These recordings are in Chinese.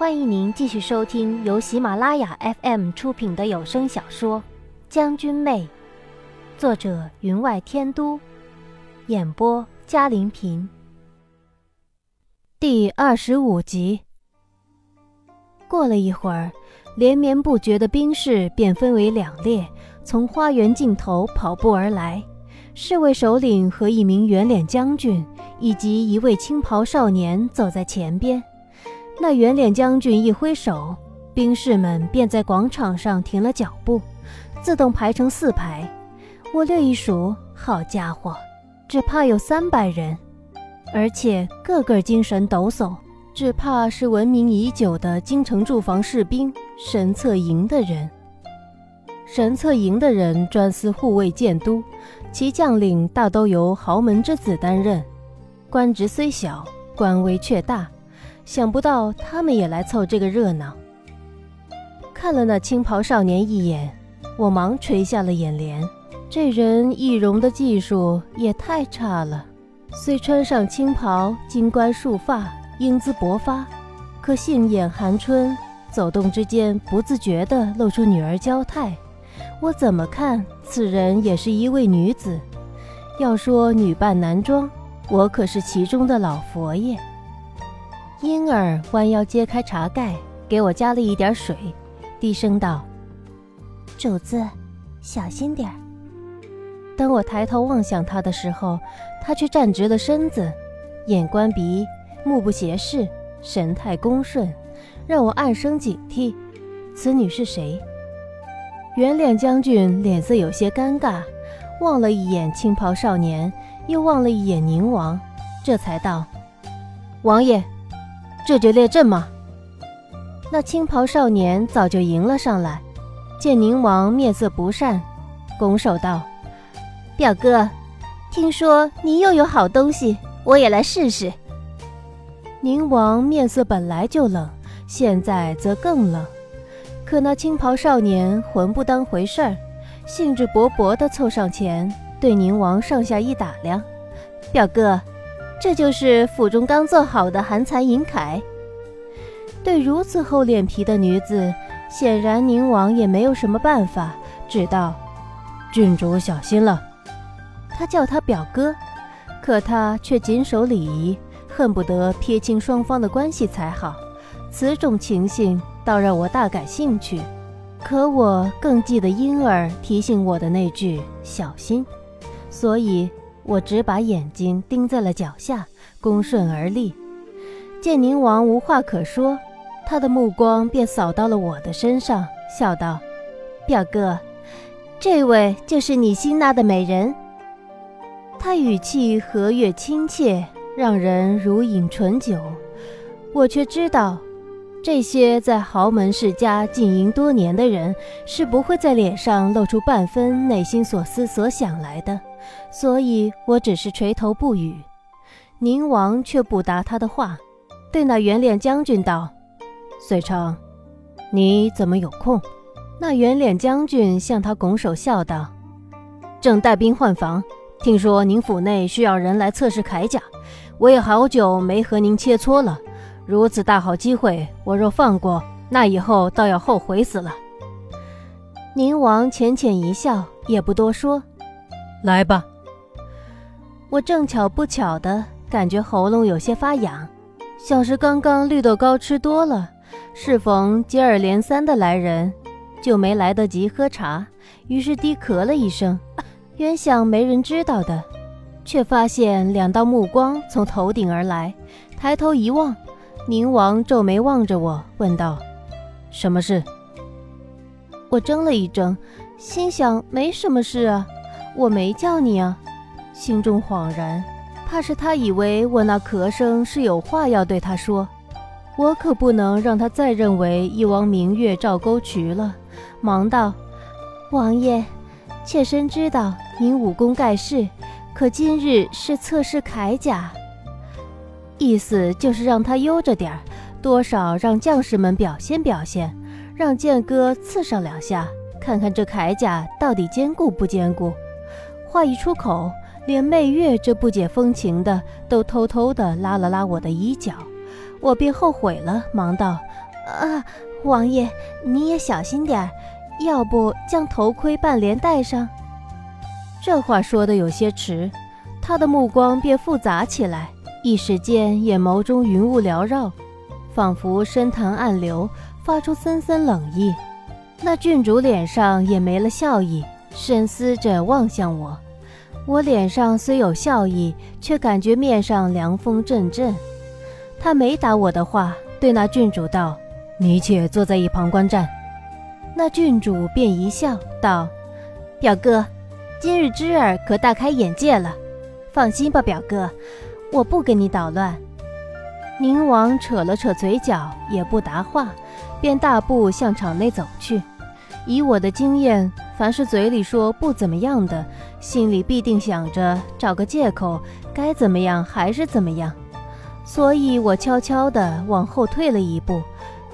欢迎您继续收听由喜马拉雅 FM 出品的有声小说《将军妹》，作者云外天都，演播嘉林平。第二十五集。过了一会儿，连绵不绝的兵士便分为两列，从花园尽头跑步而来。侍卫首领和一名圆脸将军，以及一位青袍少年走在前边。那圆脸将军一挥手，兵士们便在广场上停了脚步，自动排成四排。我略一数，好家伙，只怕有三百人，而且个个精神抖擞，只怕是闻名已久的京城驻防士兵神策营的人。神策营的人专司护卫建都，其将领大都由豪门之子担任，官职虽小，官威却大。想不到他们也来凑这个热闹。看了那青袍少年一眼，我忙垂下了眼帘。这人易容的技术也太差了。虽穿上青袍，金冠束发，英姿勃发，可杏眼含春，走动之间不自觉地露出女儿娇态。我怎么看，此人也是一位女子。要说女扮男装，我可是其中的老佛爷。婴儿弯腰揭开茶盖，给我加了一点水，低声道：“主子，小心点儿。”当我抬头望向他的时候，他却站直了身子，眼观鼻，目不斜视，神态恭顺，让我暗生警惕。此女是谁？圆脸将军脸色有些尴尬，望了一眼青袍少年，又望了一眼宁王，这才道：“王爷。”这就列阵吗？那青袍少年早就迎了上来，见宁王面色不善，拱手道：“表哥，听说你又有好东西，我也来试试。”宁王面色本来就冷，现在则更冷。可那青袍少年浑不当回事儿，兴致勃勃地凑上前，对宁王上下一打量：“表哥。”这就是府中刚做好的寒蚕银铠。对如此厚脸皮的女子，显然宁王也没有什么办法，只道：“郡主小心了。”他叫他表哥，可他却谨守礼仪，恨不得撇清双方的关系才好。此种情形倒让我大感兴趣。可我更记得婴儿提醒我的那句“小心”，所以。我只把眼睛盯在了脚下，恭顺而立。见宁王无话可说，他的目光便扫到了我的身上，笑道：“表哥，这位就是你新纳的美人。”他语气和悦亲切，让人如饮醇酒。我却知道，这些在豪门世家经营多年的人，是不会在脸上露出半分内心所思所想来的。所以我只是垂头不语，宁王却不答他的话，对那圆脸将军道：“遂昌，你怎么有空？”那圆脸将军向他拱手笑道：“正带兵换防，听说您府内需要人来测试铠甲，我也好久没和您切磋了。如此大好机会，我若放过，那以后倒要后悔死了。”宁王浅浅一笑，也不多说。来吧，我正巧不巧的感觉喉咙有些发痒，像是刚刚绿豆糕吃多了。适逢接二连三的来人，就没来得及喝茶，于是低咳了一声。原想没人知道的，却发现两道目光从头顶而来。抬头一望，宁王皱眉望着我，问道：“什么事？”我怔了一怔，心想：没什么事啊。我没叫你啊，心中恍然，怕是他以为我那咳声是有话要对他说，我可不能让他再认为一汪明月照沟渠了。忙道：“王爷，妾身知道您武功盖世，可今日是测试铠甲，意思就是让他悠着点儿，多少让将士们表现表现，让剑哥刺上两下，看看这铠甲到底坚固不坚固。”话一出口，连媚月这不解风情的都偷偷的拉了拉我的衣角，我便后悔了，忙道：“啊，王爷，你也小心点儿，要不将头盔半连戴上。这话说的有些迟，他的目光便复杂起来，一时间眼眸中云雾缭绕，仿佛深潭暗流，发出森森冷意。那郡主脸上也没了笑意，深思着望向我。我脸上虽有笑意，却感觉面上凉风阵阵。他没答我的话，对那郡主道：“你且坐在一旁观战。”那郡主便一笑，道：“表哥，今日之儿可大开眼界了。放心吧，表哥，我不跟你捣乱。”宁王扯了扯嘴角，也不答话，便大步向场内走去。以我的经验，凡是嘴里说不怎么样的，心里必定想着找个借口，该怎么样还是怎么样。所以我悄悄地往后退了一步。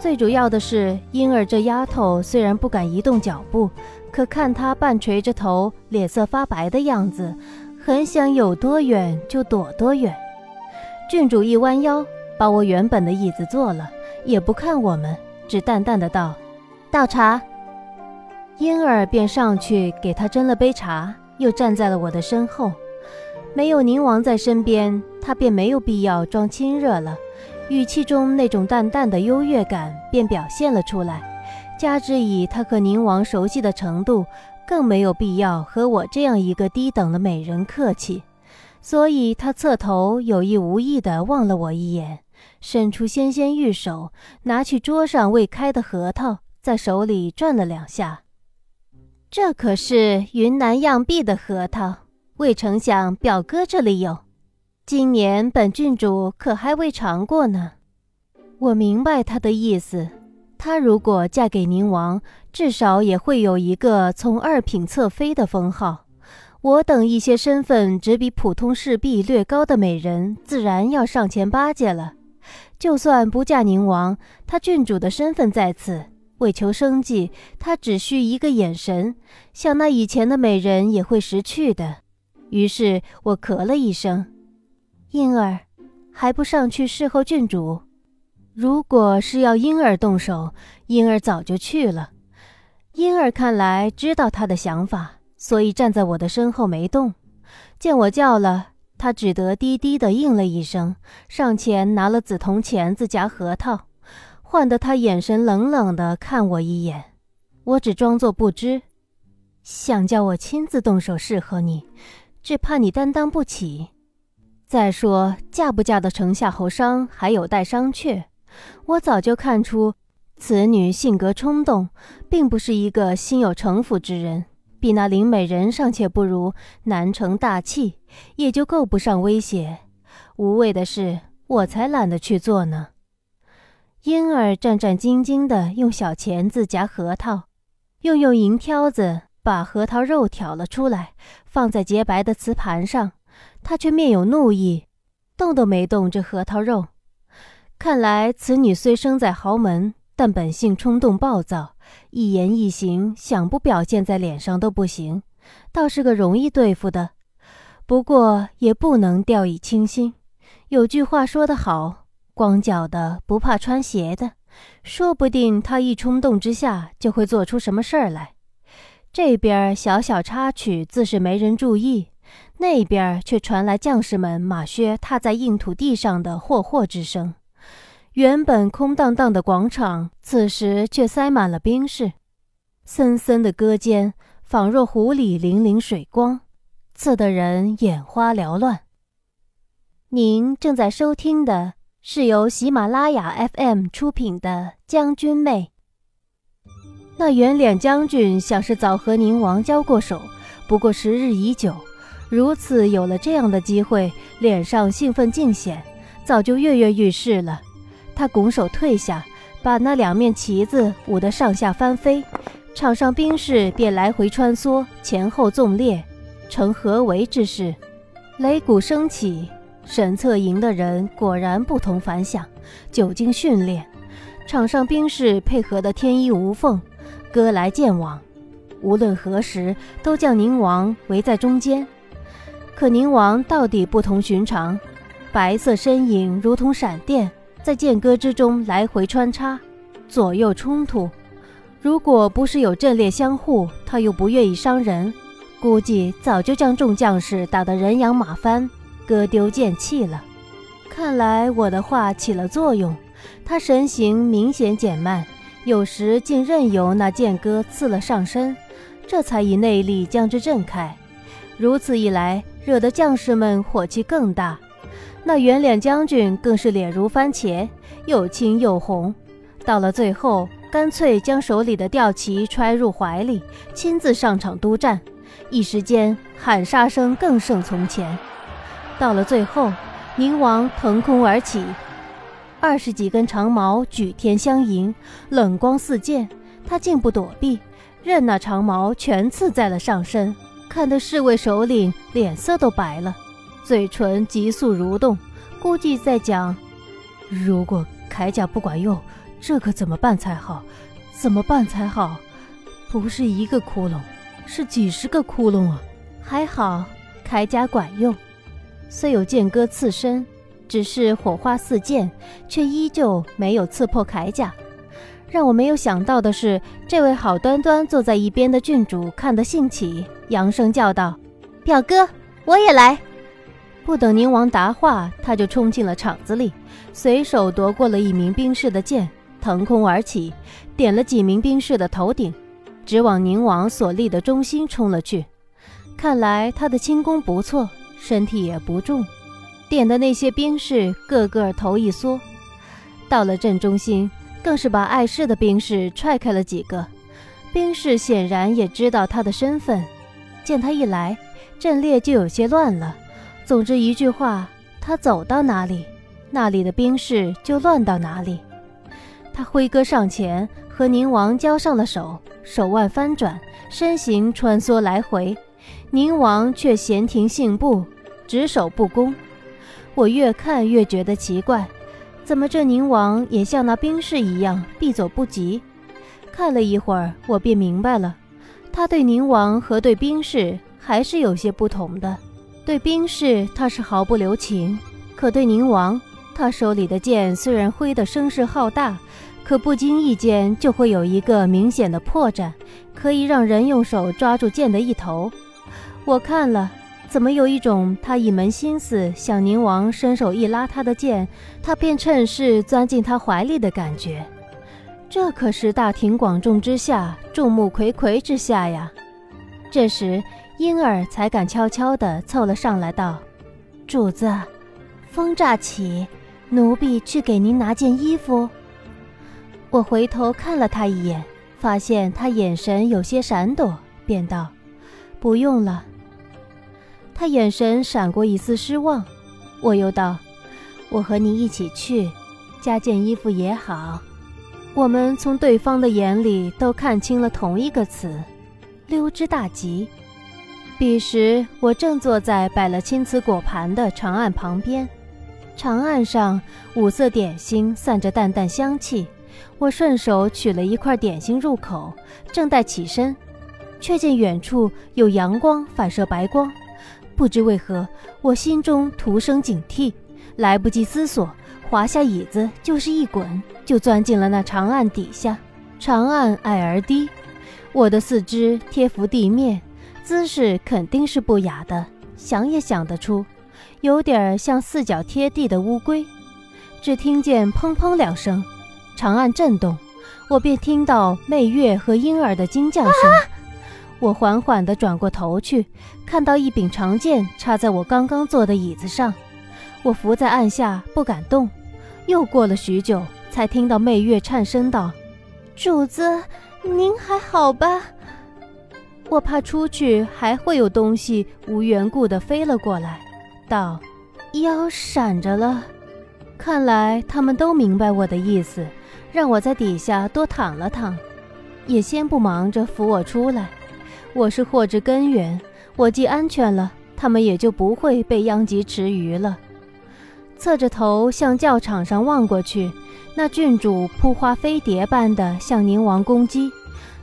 最主要的是，婴儿这丫头虽然不敢移动脚步，可看她半垂着头、脸色发白的样子，很想有多远就躲多远。郡主一弯腰。把我原本的椅子坐了，也不看我们，只淡淡的道：“倒茶。”婴儿便上去给他斟了杯茶，又站在了我的身后。没有宁王在身边，他便没有必要装亲热了，语气中那种淡淡的优越感便表现了出来。加之以他和宁王熟悉的程度，更没有必要和我这样一个低等的美人客气，所以他侧头有意无意地望了我一眼。伸出纤纤玉手，拿去桌上未开的核桃，在手里转了两下。这可是云南样碧的核桃，未曾想表哥这里有。今年本郡主可还未尝过呢。我明白他的意思，她如果嫁给宁王，至少也会有一个从二品侧妃的封号。我等一些身份只比普通侍婢略高的美人，自然要上前巴结了。就算不嫁宁王，他郡主的身份在此，为求生计，他只需一个眼神，想那以前的美人也会识趣的。于是我咳了一声：“婴儿，还不上去侍候郡主？如果是要婴儿动手，婴儿早就去了。婴儿看来知道他的想法，所以站在我的身后没动。见我叫了。”他只得低低的应了一声，上前拿了紫铜钳子夹核桃，换得他眼神冷冷的看我一眼。我只装作不知，想叫我亲自动手侍候你，只怕你担当不起。再说嫁不嫁的城下侯商还有待商榷。我早就看出此女性格冲动，并不是一个心有城府之人。比那林美人尚且不如，难成大器，也就够不上威胁。无谓的事，我才懒得去做呢。婴儿战战兢兢地用小钳子夹核桃，又用银挑子把核桃肉挑了出来，放在洁白的瓷盘上。他却面有怒意，动都没动这核桃肉。看来此女虽生在豪门，但本性冲动暴躁。一言一行想不表现在脸上都不行，倒是个容易对付的。不过也不能掉以轻心。有句话说得好：“光脚的不怕穿鞋的。”说不定他一冲动之下就会做出什么事儿来。这边小小插曲自是没人注意，那边却传来将士们马靴踏在硬土地上的霍霍之声。原本空荡荡的广场，此时却塞满了兵士。森森的歌间，仿若湖里粼粼水光，刺得人眼花缭乱。您正在收听的是由喜马拉雅 FM 出品的《将军妹》。那圆脸将军想是早和宁王交过手，不过时日已久，如此有了这样的机会，脸上兴奋尽显，早就跃跃欲试了。他拱手退下，把那两面旗子舞得上下翻飞，场上兵士便来回穿梭，前后纵列，成合围之势。擂鼓声起，沈策营的人果然不同凡响，久经训练，场上兵士配合得天衣无缝，歌来剑往，无论何时都将宁王围在中间。可宁王到底不同寻常，白色身影如同闪电。在剑歌之中来回穿插，左右冲突。如果不是有阵列相护，他又不愿意伤人，估计早就将众将士打得人仰马翻，割丢剑气了。看来我的话起了作用，他神形明显减慢，有时竟任由那剑哥刺了上身，这才以内力将之震开。如此一来，惹得将士们火气更大。那圆脸将军更是脸如番茄，又青又红。到了最后。干脆将手里的吊旗揣入怀里，亲自上场督战。一时间喊杀声更胜从前。到了最后，宁王腾空而起，二十几根长矛举天相迎，冷光四溅。他竟不躲避，任那长矛全刺在了上身，看得侍卫首领脸色都白了，嘴唇急速蠕动，估计在讲：如果铠甲不管用。这可怎么办才好？怎么办才好？不是一个窟窿，是几十个窟窿啊！还好铠甲管用，虽有剑戈刺身，只是火花四溅，却依旧没有刺破铠甲。让我没有想到的是，这位好端端坐在一边的郡主看得兴起，扬声叫道：“表哥，我也来！”不等宁王答话，他就冲进了场子里，随手夺过了一名兵士的剑。腾空而起，点了几名兵士的头顶，直往宁王所立的中心冲了去。看来他的轻功不错，身体也不重。点的那些兵士个个头一缩，到了镇中心，更是把碍事的兵士踹开了几个。兵士显然也知道他的身份，见他一来，阵列就有些乱了。总之一句话，他走到哪里，那里的兵士就乱到哪里。他挥戈上前，和宁王交上了手，手腕翻转，身形穿梭来回。宁王却闲庭信步，只守不攻。我越看越觉得奇怪，怎么这宁王也像那兵士一样避走不及？看了一会儿，我便明白了，他对宁王和对兵士还是有些不同的。对兵士他是毫不留情，可对宁王，他手里的剑虽然挥得声势浩大。可不经意间就会有一个明显的破绽，可以让人用手抓住剑的一头。我看了，怎么有一种他一门心思想宁王伸手一拉他的剑，他便趁势钻进他怀里的感觉？这可是大庭广众之下，众目睽睽之下呀！这时，婴儿才敢悄悄地凑了上来，道：“主子，风乍起，奴婢去给您拿件衣服。”我回头看了他一眼，发现他眼神有些闪躲，便道：“不用了。”他眼神闪过一丝失望。我又道：“我和你一起去，加件衣服也好。”我们从对方的眼里都看清了同一个词：溜之大吉。彼时我正坐在摆了青瓷果盘的长案旁边，长案上五色点心散着淡淡香气。我顺手取了一块点心入口，正待起身，却见远处有阳光反射白光。不知为何，我心中徒生警惕，来不及思索，滑下椅子就是一滚，就钻进了那长案底下。长案矮而低，我的四肢贴伏地面，姿势肯定是不雅的，想也想得出，有点像四脚贴地的乌龟。只听见砰砰两声。长案震动，我便听到媚月和婴儿的惊叫声。我缓缓地转过头去，看到一柄长剑插在我刚刚坐的椅子上。我伏在案下不敢动。又过了许久，才听到媚月颤声道：“主子，您还好吧？”我怕出去还会有东西无缘故地飞了过来，道：“腰闪着了。”看来他们都明白我的意思。让我在底下多躺了躺，也先不忙着扶我出来。我是祸之根源，我既安全了，他们也就不会被殃及池鱼了。侧着头向教场上望过去，那郡主扑花飞蝶般的向宁王攻击，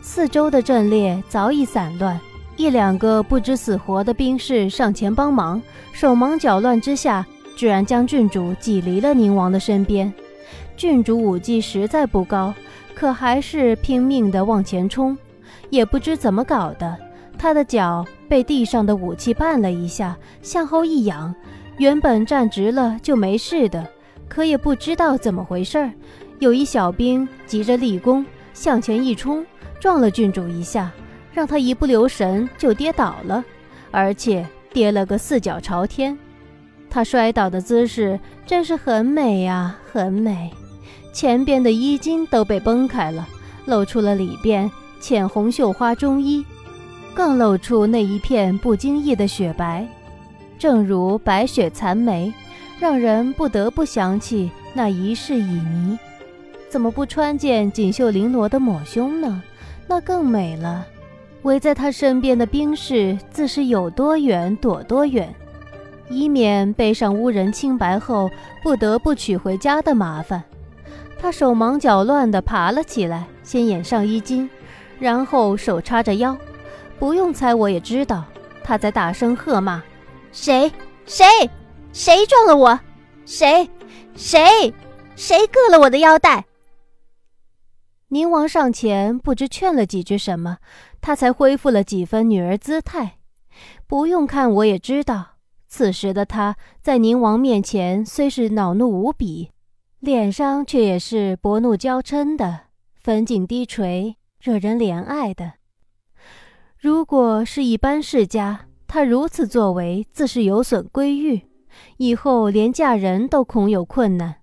四周的阵列早已散乱，一两个不知死活的兵士上前帮忙，手忙脚乱之下，居然将郡主挤离了宁王的身边。郡主武技实在不高，可还是拼命地往前冲。也不知怎么搞的，他的脚被地上的武器绊了一下，向后一仰，原本站直了就没事的，可也不知道怎么回事儿，有一小兵急着立功，向前一冲，撞了郡主一下，让他一不留神就跌倒了，而且跌了个四脚朝天。他摔倒的姿势真是很美呀，很美，前边的衣襟都被崩开了，露出了里边。浅红绣花中衣，更露出那一片不经意的雪白，正如白雪残梅，让人不得不想起那一世旖旎。怎么不穿件锦绣绫罗的抹胸呢？那更美了。围在他身边的兵士自是有多远躲多远，以免背上污人清白后不得不取回家的麻烦。他手忙脚乱地爬了起来，先掩上衣襟。然后手叉着腰，不用猜我也知道，他在大声喝骂：“谁？谁？谁撞了我？谁？谁？谁割了我的腰带？”宁王上前不知劝了几句什么，他才恢复了几分女儿姿态。不用看我也知道，此时的他在宁王面前虽是恼怒无比，脸上却也是薄怒娇嗔的，粉颈低垂。惹人怜爱的。如果是一般世家，他如此作为自是有损规誉，以后连嫁人都恐有困难。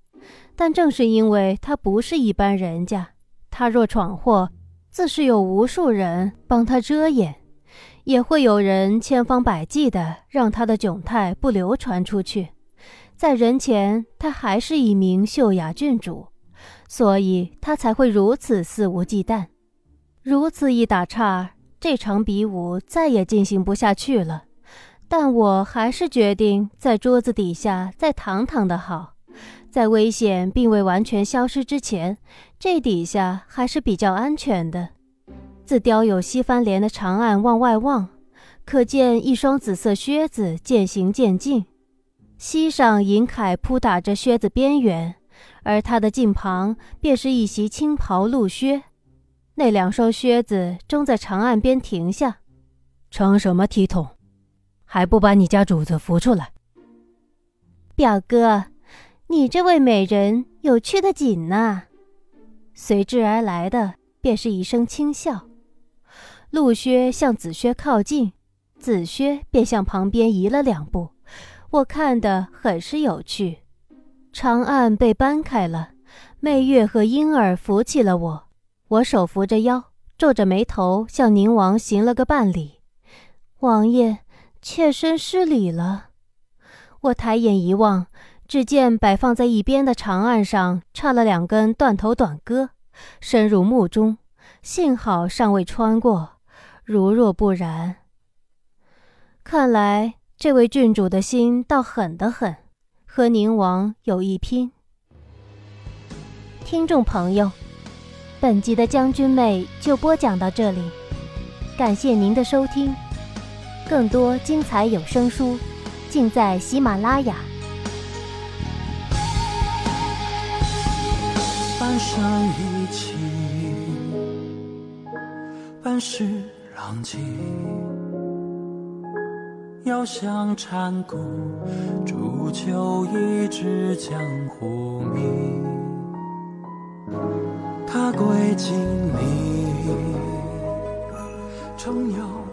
但正是因为他不是一般人家，他若闯祸，自是有无数人帮他遮掩，也会有人千方百计的让他的窘态不流传出去。在人前，他还是一名秀雅郡主，所以他才会如此肆无忌惮。如此一打岔，这场比武再也进行不下去了。但我还是决定在桌子底下再躺躺的好，在危险并未完全消失之前，这底下还是比较安全的。自雕有西番莲的长案往外望，可见一双紫色靴子渐行渐近，膝上银铠扑打着靴子边缘，而他的近旁便是一袭青袍鹿靴。那两双靴子正在长岸边停下，成什么体统？还不把你家主子扶出来？表哥，你这位美人有趣的紧呐！随之而来的便是一声轻笑。陆靴向紫靴靠近，紫靴便向旁边移了两步。我看得很是有趣。长岸被搬开了，媚月和婴儿扶起了我。我手扶着腰，皱着眉头向宁王行了个半礼。王爷，妾身失礼了。我抬眼一望，只见摆放在一边的长案上插了两根断头短戈，深入墓中。幸好尚未穿过，如若不然，看来这位郡主的心倒狠得很，和宁王有一拼。听众朋友。本集的将军妹就播讲到这里，感谢您的收听，更多精彩有声书尽在喜马拉雅。半生意气，半世狼藉，遥想禅宫，铸就一纸江湖名。归金陵，重游。